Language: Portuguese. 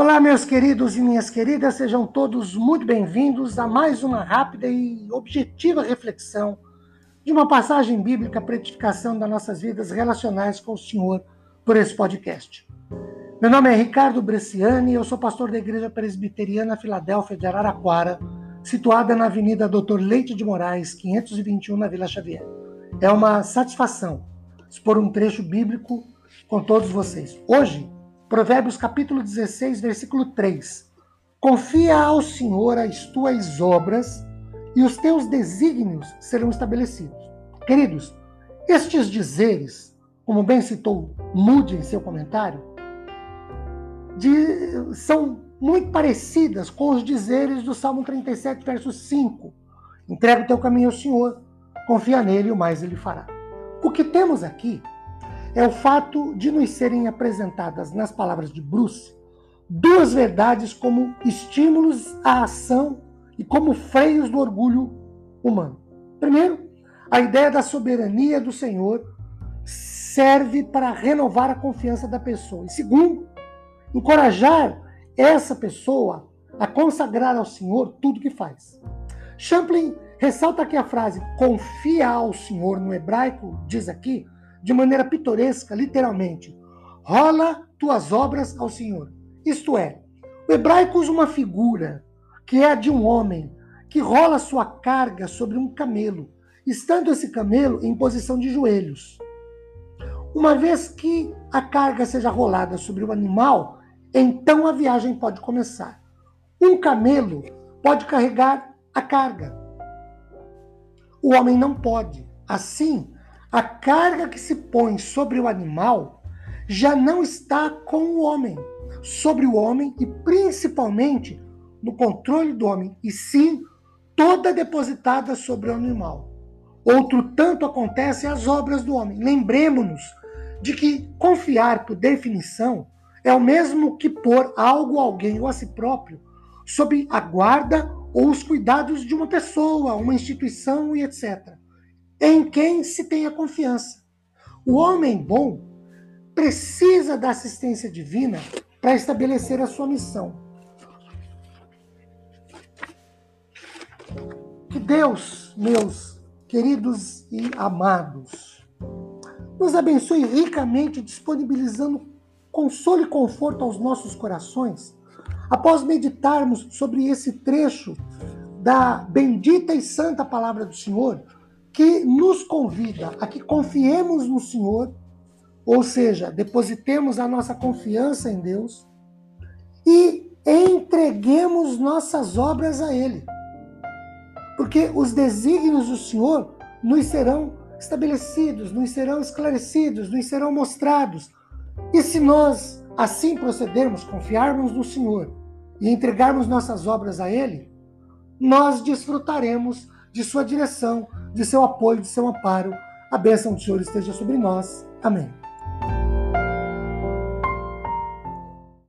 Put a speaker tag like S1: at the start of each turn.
S1: Olá, meus queridos e minhas queridas, sejam todos muito bem-vindos a mais uma rápida e objetiva reflexão de uma passagem bíblica para edificação das nossas vidas relacionais com o Senhor por esse podcast. Meu nome é Ricardo Bresciani, eu sou pastor da Igreja Presbiteriana Filadélfia de Araraquara, situada na Avenida Doutor Leite de Moraes, 521, na Vila Xavier. É uma satisfação expor um trecho bíblico com todos vocês. Hoje, Provérbios capítulo 16, versículo 3. Confia ao Senhor as tuas obras e os teus desígnios serão estabelecidos. Queridos, estes dizeres, como bem citou Moody em seu comentário, de, são muito parecidas com os dizeres do Salmo 37, verso 5. Entrega o teu caminho ao Senhor, confia nele e o mais ele fará. O que temos aqui é o fato de nos serem apresentadas nas palavras de Bruce duas verdades como estímulos à ação e como freios do orgulho humano. Primeiro, a ideia da soberania do Senhor serve para renovar a confiança da pessoa. E segundo, encorajar essa pessoa a consagrar ao Senhor tudo que faz. Champlin ressalta que a frase confia ao Senhor no hebraico diz aqui de maneira pitoresca, literalmente: rola tuas obras ao Senhor. Isto é, o hebraico usa uma figura que é a de um homem que rola sua carga sobre um camelo, estando esse camelo em posição de joelhos. Uma vez que a carga seja rolada sobre o animal, então a viagem pode começar. Um camelo pode carregar a carga. O homem não pode. Assim, a carga que se põe sobre o animal já não está com o homem, sobre o homem e principalmente no controle do homem, e sim toda depositada sobre o animal. Outro tanto acontece às obras do homem. Lembremos-nos de que confiar, por definição, é o mesmo que pôr algo, alguém ou a si próprio sob a guarda ou os cuidados de uma pessoa, uma instituição e etc em quem se tenha confiança. O homem bom precisa da assistência divina para estabelecer a sua missão. Que Deus, meus queridos e amados, nos abençoe ricamente, disponibilizando consolo e conforto aos nossos corações, após meditarmos sobre esse trecho da bendita e santa palavra do Senhor que nos convida a que confiemos no Senhor, ou seja, depositemos a nossa confiança em Deus e entreguemos nossas obras a Ele. Porque os desígnios do Senhor nos serão estabelecidos, nos serão esclarecidos, nos serão mostrados. E se nós assim procedermos, confiarmos no Senhor e entregarmos nossas obras a Ele, nós desfrutaremos de Sua direção de seu apoio, de seu amparo. A bênção do Senhor esteja sobre nós. Amém.